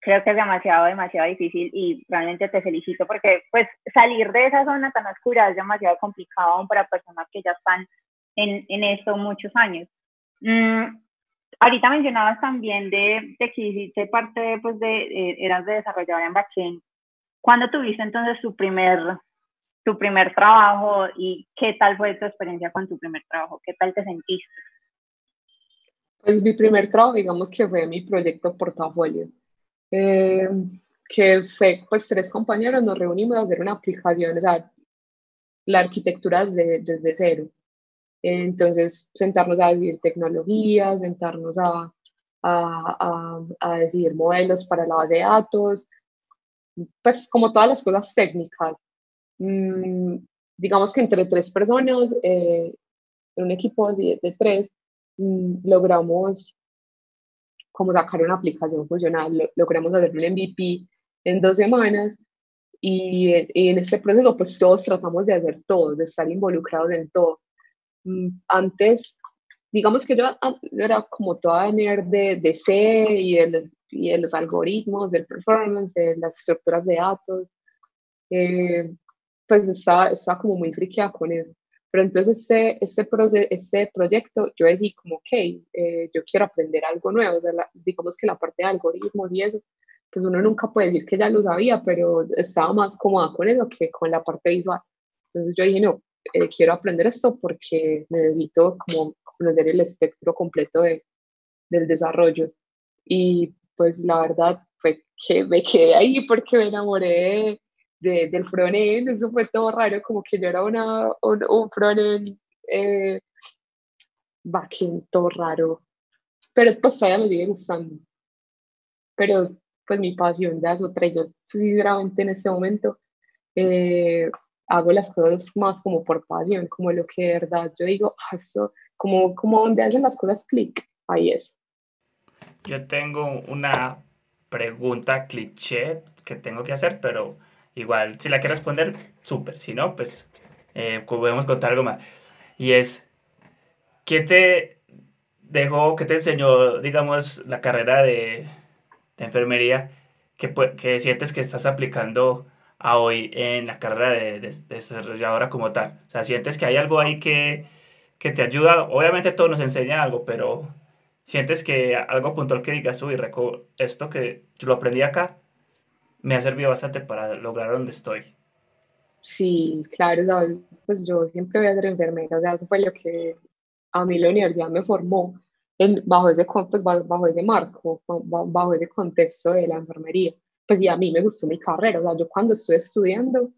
creo que es demasiado, demasiado difícil y realmente te felicito porque pues salir de esa zona tan oscura es demasiado complicado aún para personas que ya están en, en eso muchos años. Mm, ahorita mencionabas también de, de, que hiciste parte pues de, eh, eras de desarrolladora en backend. ¿Cuándo tuviste entonces tu primer, tu primer trabajo y qué tal fue tu experiencia con tu primer trabajo? ¿Qué tal te sentiste? Pues mi primer trabajo, digamos que fue mi proyecto portafolio eh, que fue, pues tres compañeros nos reunimos a hacer una aplicación, o sea, la arquitectura desde, desde cero. Entonces, sentarnos a decidir tecnologías, sentarnos a, a, a, a, decidir modelos para la base de datos, pues como todas las cosas técnicas. Mm, digamos que entre tres personas, eh, en un equipo de, de tres, mm, logramos como sacar una aplicación funcional. logramos hacer un MVP en dos semanas y, en este proceso pues todos tratamos de hacer todo, de estar involucrados en todo. Mm, antes, digamos que yo, era como toda nerd de, de C y de, y de, los algoritmos, del performance, de las estructuras de datos. Eh, pues estaba, estaba como muy friqueada con eso. Pero entonces este, este, este proyecto, yo decía como, ok, eh, yo quiero aprender algo nuevo, digamos que la parte de algoritmos y eso, pues uno nunca puede decir que ya lo sabía, pero estaba más cómoda con eso que con la parte visual. Entonces yo dije, no, eh, quiero aprender esto porque necesito como conocer el espectro completo de, del desarrollo. Y pues la verdad fue que me quedé ahí porque me enamoré de, del frontend, eso fue todo raro, como que yo era una, un, un frontend eh, backend, todo raro. Pero pues todavía me sigue gustando. Pero pues mi pasión ya es otra. Yo sinceramente en este momento eh, hago las cosas más como por pasión, como lo que de verdad yo digo, ah, eso, como, como donde hacen las cosas clic, ahí es. Yo tengo una pregunta cliché que tengo que hacer, pero igual, si la quieres responder, súper. Si no, pues eh, podemos contar algo más. Y es, ¿qué te dejó, qué te enseñó, digamos, la carrera de, enfermería que, que sientes que estás aplicando a hoy en la carrera de, de, desarrolladora como tal? O sea, sientes que hay algo ahí que, que te ayuda. Obviamente todo nos enseña algo, pero sientes que algo puntual que digas, uy, esto que yo lo aprendí acá, me ha servido bastante para lograr donde estoy. Sí, claro, pues yo siempre voy a ser enfermera, o sea, eso fue lo que a mí la universidad me formó en, bajo, ese, pues, bajo ese marco, bajo ese contexto de la enfermería. Pues y a mí me gustó mi carrera, o sea, yo cuando estuve estudiando,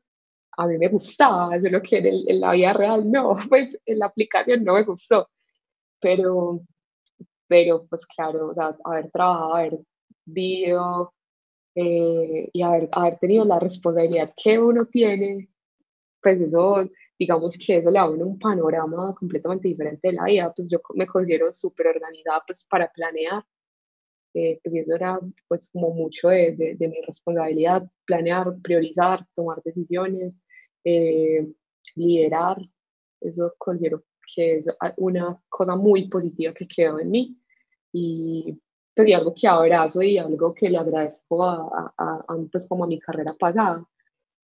a mí me gustaba, eso es lo que en, en la vida real no, pues en la aplicación no me gustó, pero, pero pues claro, o sea, haber trabajado, haber vivido eh, y haber, haber tenido la responsabilidad que uno tiene, pues eso, digamos que eso le da uno un panorama completamente diferente de la vida, pues yo me considero súper organizada pues para planear, eh, pues eso era pues como mucho de, de, mi responsabilidad, planear, priorizar, tomar decisiones, eh, liderar, eso considero que es una cosa muy positiva que quedó en mí y pues algo que abrazo y algo que le agradezco a, a, a, pues como a mi carrera pasada.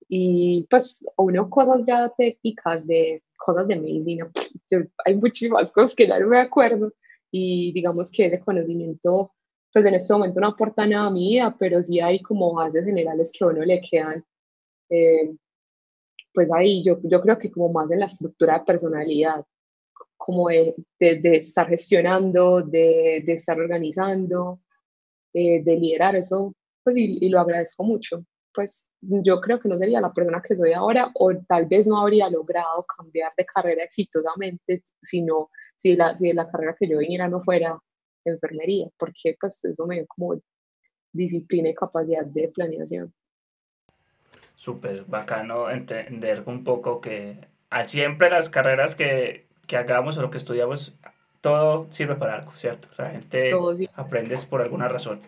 Y pues uno cosas ya técnicas de cosas de medicina, hay muchísimas cosas que ya no me acuerdo y digamos que ese conocimiento pues en este momento no aporta nada a mi vida, pero sí hay como bases generales que a uno le quedan. Eh, pues ahí yo, yo creo que como más en la estructura de personalidad, como de, de, estar gestionando, de, de estar organizando, eh, de liderar eso, pues y, lo agradezco mucho. Pues yo creo que no sería la persona que soy ahora o tal vez no habría logrado cambiar de carrera exitosamente sino si la, si la carrera que yo viniera no fuera enfermería, porque pues eso me dio como disciplina y capacidad de planeación. Súper bacano entender un poco que siempre las carreras que, que hagamos o lo que estudiamos, todo sirve para algo, ¿cierto? La gente aprendes por alguna razón.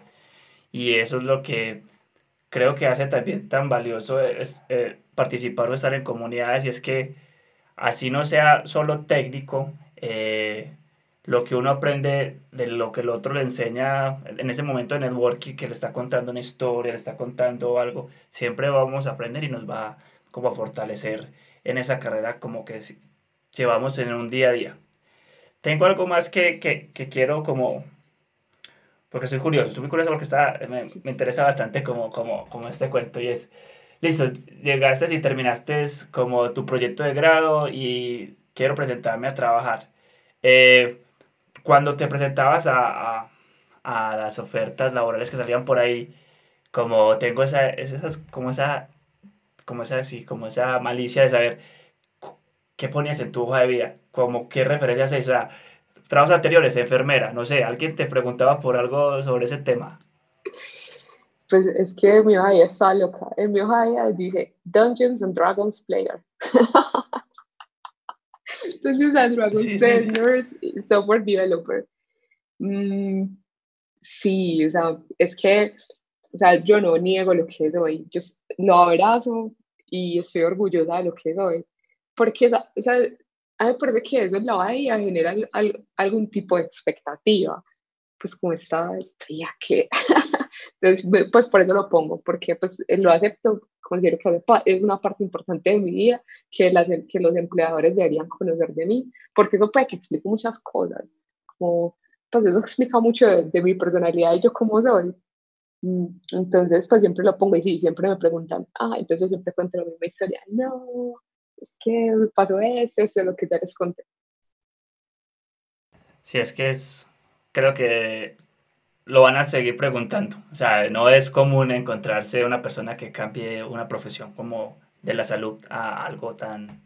Y eso es lo que creo que hace también tan valioso es, eh, participar o estar en comunidades y es que así no sea solo técnico, eh, lo que uno aprende de lo que el otro le enseña en ese momento de networking, que le está contando una historia, le está contando algo, siempre vamos a aprender y nos va como a fortalecer en esa carrera como que llevamos en un día a día. Tengo algo más que, que, que quiero como, porque estoy curioso, estoy muy curioso porque está, me, me interesa bastante como, como, como este cuento y es, listo, llegaste y terminaste como tu proyecto de grado y quiero presentarme a trabajar. Eh, cuando te presentabas a, a, a, las ofertas laborales que salían por ahí, como tengo esa, esas, como esa, como esa, sí, como esa malicia de saber, ¿qué ponías en tu hoja de vida? Como, ¿Qué referencias es? O sea, trabajos anteriores, enfermera, no sé, alguien te preguntaba por algo sobre ese tema. Pues es que mi hoja de vida está loca. En mi hoja de vida dice Dungeons and Dragons Player. Entonces, a Dragons sí, Software Developer. Mm, sí, o sea, es que, o sea, yo no niego lo que soy. Yo lo abrazo y estoy orgullosa de lo que soy porque o sea, a mí me parece que eso en la bahía genera algún tipo de expectativa, pues como está, estoy aquí. Entonces, pues por eso lo pongo, porque pues lo acepto, considero que es una parte importante de mi vida que, las, que los empleadores deberían conocer de mí, porque eso puede que explique muchas cosas, como, pues eso explica mucho de, de mi personalidad y yo cómo soy. Mm, entonces, pues siempre lo pongo y sí, siempre me preguntan, ah, entonces yo siempre cuento la misma historia. No, es que pasó eso, eso es lo que ya les conté. Sí, es que es, creo que lo van a seguir preguntando. O sea, no es común encontrarse una persona que cambie una profesión como de la salud a algo tan,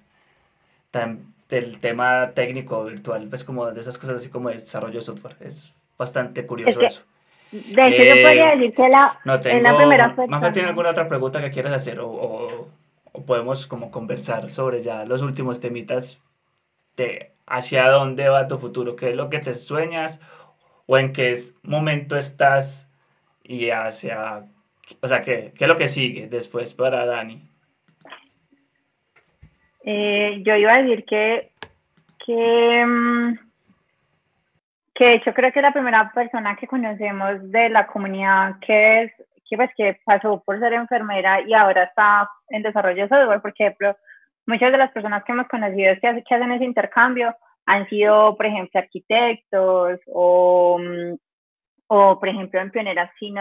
tan del tema técnico virtual, pues como de esas cosas así como de desarrollo de software. Es bastante curioso eso. De hecho, yo podría eh, decir que la, no tengo, en la primera ¿tiene alguna otra pregunta que quieras hacer o o podemos como conversar sobre ya los últimos temitas de hacia dónde va tu futuro, qué es lo que te sueñas o en qué momento estás y hacia, o sea, ¿qué, qué es lo que sigue después para Dani? Eh, yo iba a decir que, que, mm, que de hecho creo que la primera persona que conocemos de la comunidad que es que pues que pasó por ser enfermera y ahora está en desarrollo de software, por ejemplo, muchas de las personas que hemos conocido que, que hacen ese intercambio han sido, por ejemplo, arquitectos o, mm, o por ejemplo, en pioneras sí,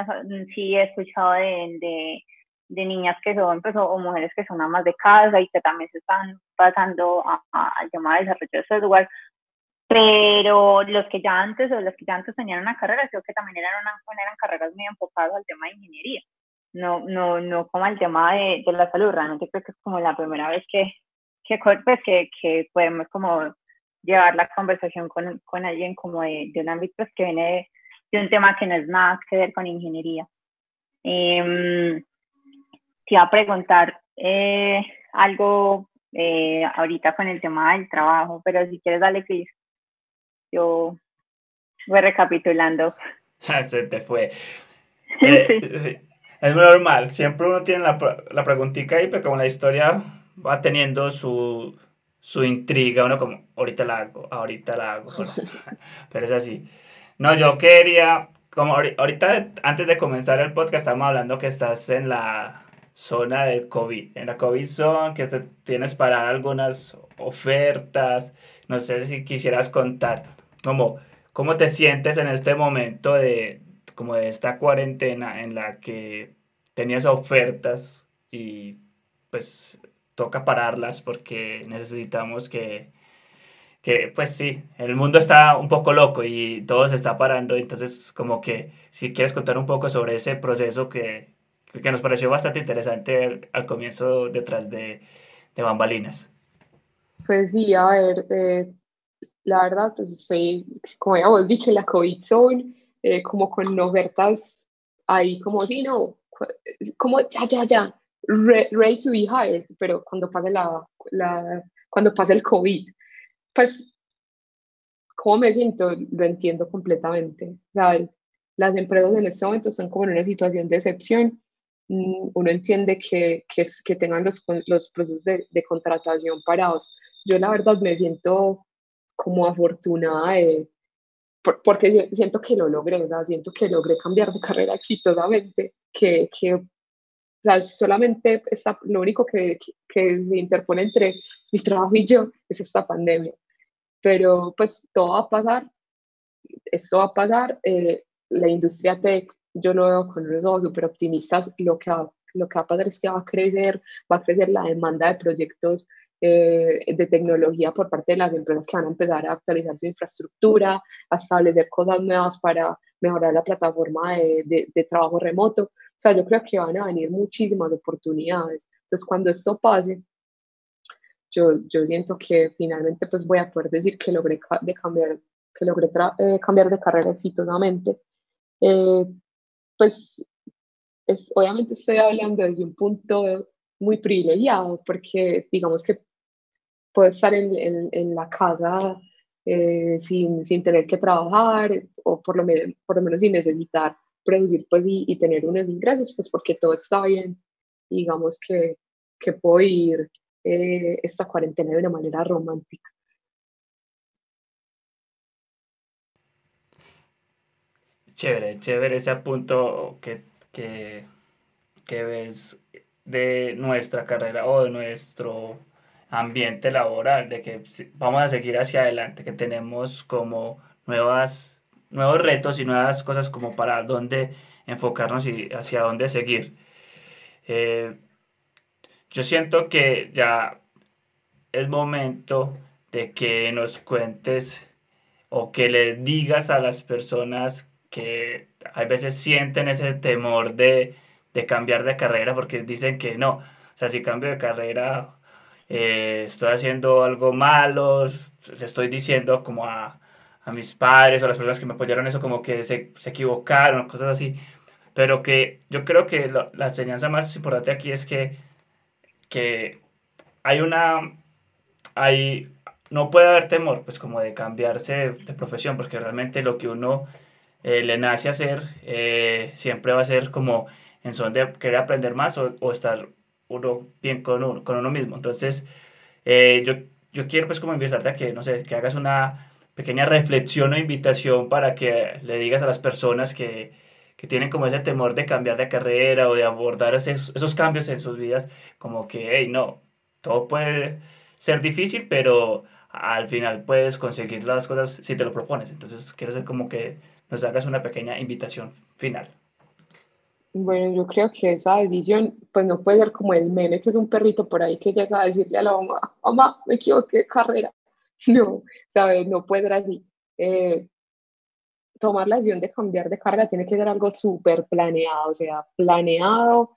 sí he escuchado de, de, de, niñas que son, pues, o, mujeres que son amas de casa y que también se están pasando al tema de desarrollo de software. Pero los que ya antes, o los que ya antes tenían una carrera, creo que también eran, una, eran carreras muy enfocadas al tema de ingeniería. No, no, no como al tema de, de la salud. Realmente creo que es como la primera vez que, que, pues, que, que podemos como llevar la conversación con, con alguien como de, de, un ámbito pues, que viene de, un tema que no es nada que ver con ingeniería. Eh, te iba a preguntar eh, algo eh, ahorita con el tema del trabajo, pero si quieres darle Cris, yo voy recapitulando. Se te fue. Eh, sí. Es normal, siempre uno tiene la, la preguntita ahí, pero como la historia va teniendo su, su intriga, uno como, ahorita la hago, ahorita la hago, pero es así. No, yo quería, como ahorita, antes de comenzar el podcast, estamos hablando que estás en la zona del COVID, en la COVID zone, que te, tienes para algunas ofertas, no sé si quisieras contar, como, ¿cómo te sientes en este momento de, como de esta cuarentena en la que tenías ofertas y pues toca pararlas porque necesitamos que, que, pues sí, el mundo está un poco loco y todo se está parando, entonces como que si quieres contar un poco sobre ese proceso que, que nos pareció bastante interesante al comienzo detrás de, de bambalinas. Pues sí, a ver, eh, la verdad, pues estoy, como ya vos dije, la COVID zone, eh, como con ofertas ahí como, sí, no, como ya, ya, ya, ready to be hired, pero cuando pase, la, la, cuando pase el COVID, pues, ¿cómo me siento? Lo entiendo completamente. O sea, las empresas en este momento están como en una situación de excepción. Mm, uno entiende que, que, que tengan los, los procesos de, de, contratación parados. Yo la verdad me siento como afortunada de, porque siento que lo logré, o sea, siento que logré cambiar de carrera exitosamente, que, que o sea, solamente está, lo único que, que, se interpone entre mi trabajo y yo es esta pandemia. Pero pues todo va a pasar, esto va a pasar. Eh, la industria tech, yo lo veo con unos ojos súper optimistas. Lo que, va, lo que va a pasar es que va a crecer, va a crecer la demanda de proyectos eh, de tecnología por parte de las empresas que van a empezar a actualizar su infraestructura, a establecer cosas nuevas para mejorar la plataforma de, de, de trabajo remoto. O sea, yo creo que van a venir muchísimas oportunidades. Entonces, cuando esto pase, yo, yo siento que finalmente pues voy a poder decir que logré, de cambiar, que logré eh, cambiar de carrera exitosamente. Eh, pues es, obviamente estoy hablando desde un punto muy privilegiado porque digamos que puedo estar en, en, en la casa eh, sin, sin, tener que trabajar o por lo, menos, por lo menos sin necesitar producir pues y, tener unos ingresos, pues porque todo está bien, digamos que, que puedo ir eh, esta cuarentena de una manera romántica. Chévere, chévere ese punto que, que, que ves de nuestra carrera o de nuestro ambiente laboral, de que vamos a seguir hacia adelante, que tenemos como nuevas nuevos retos y nuevas cosas como para dónde enfocarnos y hacia dónde seguir. Eh, yo siento que ya es momento de que nos cuentes o que le digas a las personas que a veces sienten ese temor de, de cambiar de carrera porque dicen que no, o sea, si cambio de carrera eh, estoy haciendo algo malo, le estoy diciendo como a, a mis padres o a las personas que me apoyaron eso como que se, se equivocaron, cosas así. Pero que yo creo que la enseñanza más importante aquí es que, que hay una... Hay, no puede haber temor, pues como de cambiarse de profesión, porque realmente lo que uno eh, le nace hacer, eh, siempre va a ser como en son de querer aprender más o, o estar uno bien con uno, con uno mismo. Entonces, eh, yo, yo quiero pues como invitarte a que, no sé, que hagas una pequeña reflexión o invitación para que le digas a las personas que, que tienen como ese temor de cambiar de carrera o de abordar esos, esos cambios en sus vidas, como que, hey, no, todo puede ser difícil, pero al final puedes conseguir las cosas si te lo propones. Entonces, quiero ser como que nos hagas una pequeña invitación final. Bueno, yo creo que esa decisión, pues no puede ser como el meme, que es un perrito por ahí que llega a decirle a la mamá, mamá, me equivoqué de carrera. No, ¿sabes? No puede ser así. Eh, tomar la decisión de cambiar de carrera tiene que ser algo súper planeado, o sea, planeado,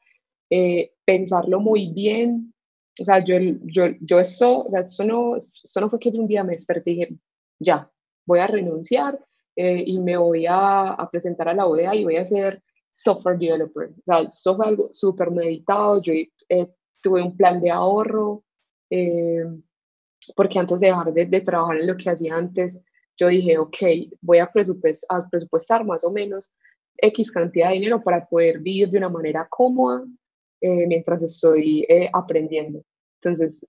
eh, pensarlo muy bien. O sea, yo, yo, yo eso, o sea, eso no, eso no fue que un día me desperté y dije, ya, voy a renunciar eh, y me voy a, a, presentar a la OEA y voy a ser software developer. O sea, eso fue algo súper meditado. Yo eh, tuve un plan de ahorro, eh, porque antes de dejar de, de, trabajar en lo que hacía antes, yo dije, ok, voy a, presupuestar, a presupuestar más o menos X cantidad de dinero para poder vivir de una manera cómoda eh, mientras estoy aprendiendo. Entonces,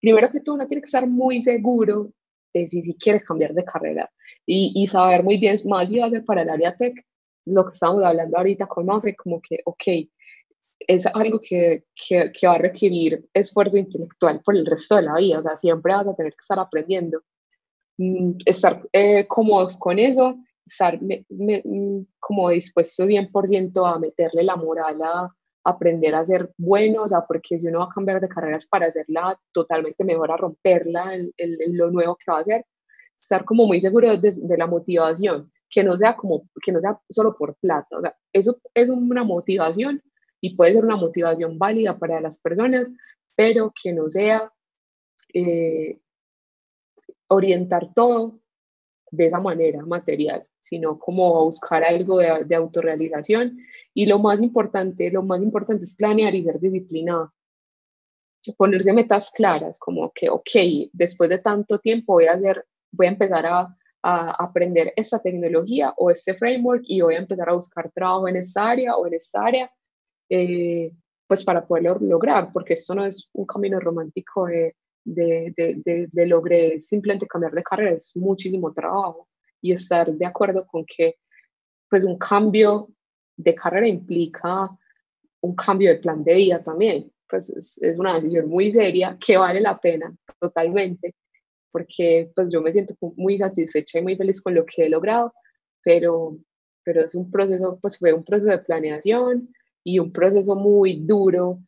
primero que todo, uno tiene que estar muy seguro de si, si quiere cambiar de carrera y, y saber muy bien más si va a ser para el área tech lo que estamos hablando ahorita con Mafre, como que, ok, es algo que, que, que, va a requerir esfuerzo intelectual por el resto de la vida, o sea, siempre vas a tener que estar aprendiendo. Mm, estar eh, cómodos con eso, estar me, me, mm, como dispuesto 100% a meterle la moral a aprender a ser bueno, o sea, porque si uno va a cambiar de carreras para hacerla totalmente mejor, a romperla, el, lo nuevo que va a hacer, estar como muy seguro de, de la motivación que no sea como, que no sea solo por plata, o sea, eso es una motivación y puede ser una motivación válida para las personas, pero que no sea eh, orientar todo de esa manera material, sino como buscar algo de, de, autorrealización. Y lo más importante, lo más importante es planear y ser disciplinado. Ponerse metas claras, como que, ok, después de tanto tiempo voy a hacer, voy a empezar a a aprender esta tecnología o este framework y voy a empezar a buscar trabajo en esa área o en esa área, eh, pues para poderlo lograr, porque esto no es un camino romántico de, de, de, de, lograr simplemente cambiar de carrera, es muchísimo trabajo y estar de acuerdo con que pues un cambio de carrera implica un cambio de plan de vida también, pues es, es una decisión muy seria que vale la pena totalmente porque pues yo me siento muy satisfecha y muy feliz con lo que he logrado, pero, pero es un proceso, pues fue un proceso de planeación y un proceso muy duro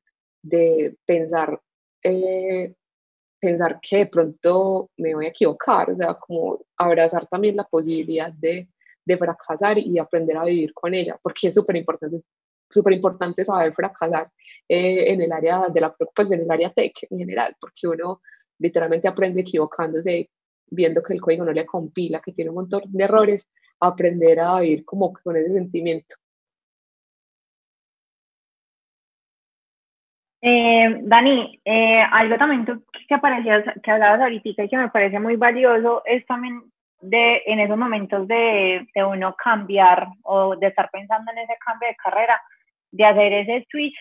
de pensar, eh, pensar que de pronto me voy a equivocar, o sea, como abrazar también la posibilidad de, de fracasar y aprender a vivir con ella, porque es súper importante, súper importante saber fracasar eh, en el área de la, pues en el área tech en general, porque uno literalmente aprende equivocándose, viendo que el código no le compila, que tiene un montón de errores, aprender a vivir como con ese sentimiento. Eh, Dani, eh, algo también que, aparecías, que hablabas ahorita y que me parece muy valioso es también de en esos momentos de, de uno cambiar o de estar pensando en ese cambio de carrera, de hacer ese switch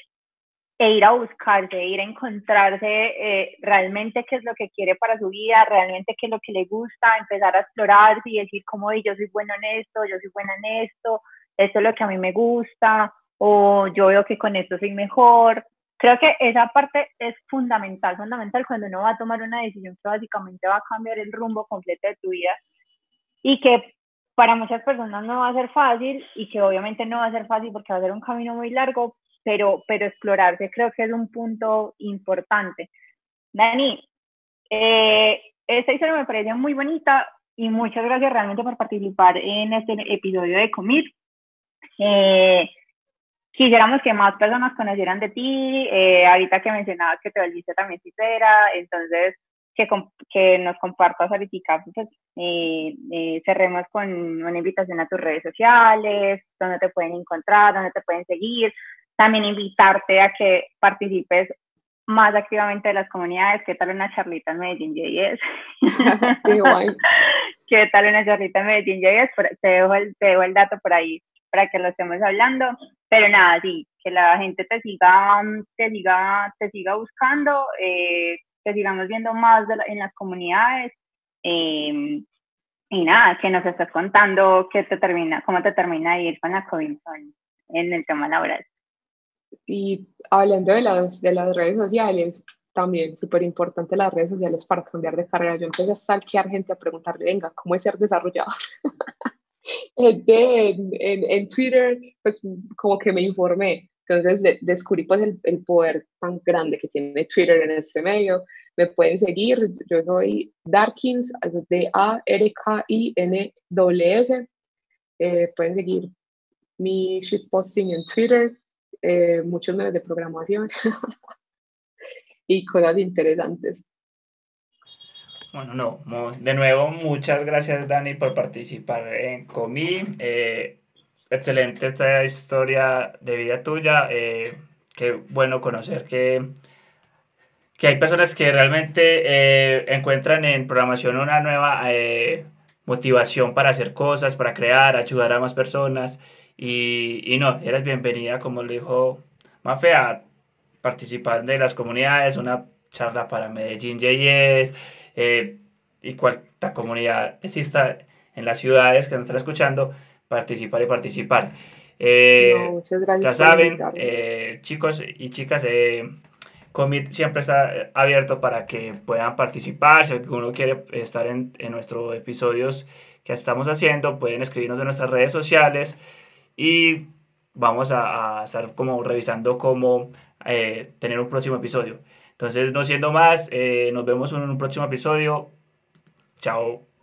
e ir a buscarse, ir a encontrarse eh, realmente qué es lo que quiere para su vida, realmente qué es lo que le gusta, empezar a explorarse y decir como yo soy bueno en esto, yo soy buena en esto, esto es lo que a mí me gusta, o yo veo que con esto soy mejor. Creo que esa parte es fundamental, fundamental cuando uno va a tomar una decisión que básicamente va a cambiar el rumbo completo de tu vida y que para muchas personas no va a ser fácil y que obviamente no va a ser fácil porque va a ser un camino muy largo, pero, pero explorarse creo que es un punto importante. Dani, eh, esta historia me parece muy bonita y muchas gracias realmente por participar en este episodio de Comir. Eh, quisiéramos que más personas conocieran de ti, eh, ahorita que mencionabas que te volviste también sincera, entonces que, que nos compartas ahorita, pues, eh, eh, cerremos con una invitación a tus redes sociales, donde te pueden encontrar, donde te pueden seguir, también invitarte a que participes más activamente de las comunidades. ¿Qué tal una charlita en Medellín JS? qué tal una charlita en Medellín JS, te dejo, el, te dejo el dato por ahí para que lo estemos hablando, pero nada, sí, que la gente te siga, te siga, te siga buscando, eh, que sigamos viendo más en las comunidades, eh, y nada, que nos estás contando qué te termina, cómo te termina de ir con la COVID en el tema laboral. Y hablando de las, de las redes sociales, también súper importante las redes sociales para cambiar de carrera. Yo empecé a stalkear gente a preguntarle, venga, ¿cómo es ser desarrollador? en, en, Twitter, pues como que me informé. Entonces descubrí pues el, el, poder tan grande que tiene Twitter en ese medio. Me pueden seguir, yo soy Darkins, D-A-R-K-I-N-W-S. Eh, pueden seguir mi shitposting en Twitter, eh, muchos memes de programación y cosas interesantes. Bueno, no, de nuevo, muchas gracias Dani por participar en Comi. Eh, excelente esta historia de vida tuya. Eh, qué bueno conocer que, que hay personas que realmente encuentran en programación una nueva motivación para hacer cosas, para crear, ayudar a más personas. Y, y no, eres bienvenida, como le dijo Mafe, a participar de las comunidades, una charla para Medellín JS eh, y cualquier comunidad exista en las ciudades que nos están escuchando, participar y participar. Eh, muchas gracias ya saben, eh, chicos y chicas, Commit siempre está abierto para que puedan participar. Si uno quiere estar en, en nuestros episodios que estamos haciendo, pueden escribirnos en nuestras redes sociales y vamos a, estar como revisando cómo eh, tener un próximo episodio. Entonces, no siendo más, eh, nos vemos en un próximo episodio. Chao.